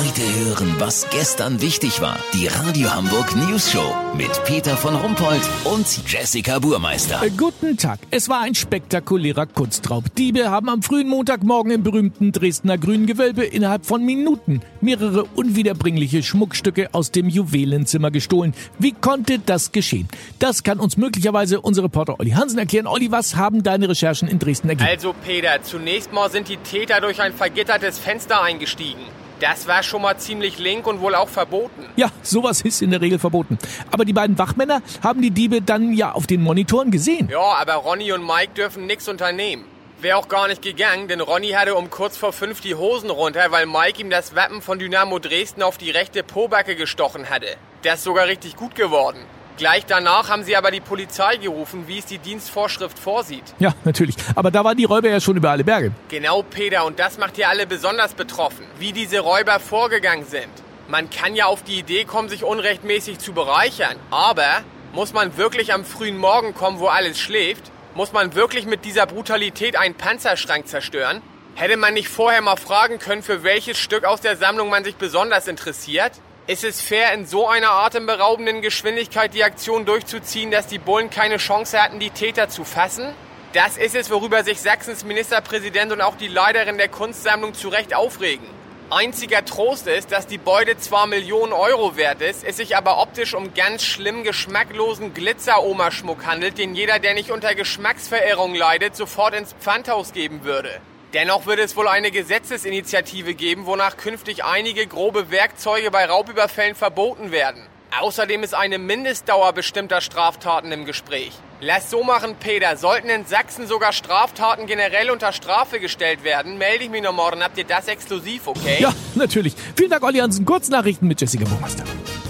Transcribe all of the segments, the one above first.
Heute hören, was gestern wichtig war. Die Radio Hamburg News Show mit Peter von Rumpold und Jessica Burmeister. Äh, guten Tag. Es war ein spektakulärer Kunstraub. Diebe haben am frühen Montagmorgen im berühmten Dresdner Grünen Gewölbe innerhalb von Minuten mehrere unwiederbringliche Schmuckstücke aus dem Juwelenzimmer gestohlen. Wie konnte das geschehen? Das kann uns möglicherweise unser Reporter Olli Hansen erklären. Olli, was haben deine Recherchen in Dresden ergeben? Also Peter, zunächst mal sind die Täter durch ein vergittertes Fenster eingestiegen. Das war schon mal ziemlich link und wohl auch verboten. Ja, sowas ist in der Regel verboten. Aber die beiden Wachmänner haben die Diebe dann ja auf den Monitoren gesehen. Ja, aber Ronny und Mike dürfen nichts unternehmen. Wäre auch gar nicht gegangen, denn Ronny hatte um kurz vor fünf die Hosen runter, weil Mike ihm das Wappen von Dynamo Dresden auf die rechte Pobacke gestochen hatte. Das ist sogar richtig gut geworden. Gleich danach haben sie aber die Polizei gerufen, wie es die Dienstvorschrift vorsieht. Ja, natürlich. Aber da waren die Räuber ja schon über alle Berge. Genau, Peter, und das macht ja alle besonders betroffen, wie diese Räuber vorgegangen sind. Man kann ja auf die Idee kommen, sich unrechtmäßig zu bereichern. Aber muss man wirklich am frühen Morgen kommen, wo alles schläft? Muss man wirklich mit dieser Brutalität einen Panzerschrank zerstören? Hätte man nicht vorher mal fragen können, für welches Stück aus der Sammlung man sich besonders interessiert? Ist es fair, in so einer atemberaubenden Geschwindigkeit die Aktion durchzuziehen, dass die Bullen keine Chance hatten, die Täter zu fassen? Das ist es, worüber sich Sachsens Ministerpräsident und auch die Leiterin der Kunstsammlung zu Recht aufregen. Einziger Trost ist, dass die Beute zwar Millionen Euro wert ist, es sich aber optisch um ganz schlimm geschmacklosen Glitzer-Oma-Schmuck handelt, den jeder, der nicht unter Geschmacksverirrung leidet, sofort ins Pfandhaus geben würde. Dennoch wird es wohl eine Gesetzesinitiative geben, wonach künftig einige grobe Werkzeuge bei Raubüberfällen verboten werden. Außerdem ist eine Mindestdauer bestimmter Straftaten im Gespräch. Lass so machen, Peter. Sollten in Sachsen sogar Straftaten generell unter Strafe gestellt werden, melde ich mich noch morgen. Habt ihr das exklusiv, okay? Ja, natürlich. Vielen Dank, Olli Hansen. Kurznachrichten mit Jessica Burmeister.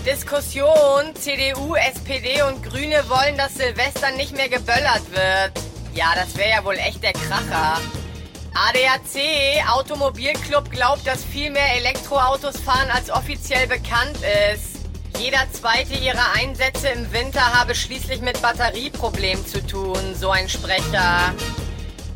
Diskussion. CDU, SPD und Grüne wollen, dass Silvester nicht mehr geböllert wird. Ja, das wäre ja wohl echt der Kracher. ADAC, Automobilclub, glaubt, dass viel mehr Elektroautos fahren, als offiziell bekannt ist. Jeder zweite ihrer Einsätze im Winter habe schließlich mit Batterieproblemen zu tun, so ein Sprecher.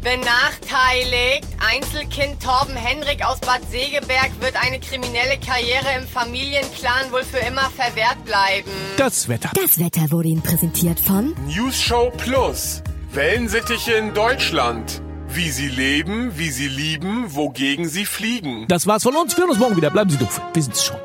Benachteiligt. Einzelkind Torben Henrik aus Bad Segeberg wird eine kriminelle Karriere im Familienclan wohl für immer verwehrt bleiben. Das Wetter. Das Wetter wurde Ihnen präsentiert von News Show Plus. Wellensittiche in Deutschland. Wie sie leben, wie sie lieben, wogegen sie fliegen. Das war's von uns. Wir hören uns morgen wieder. Bleiben Sie doof. Wir sind's schon.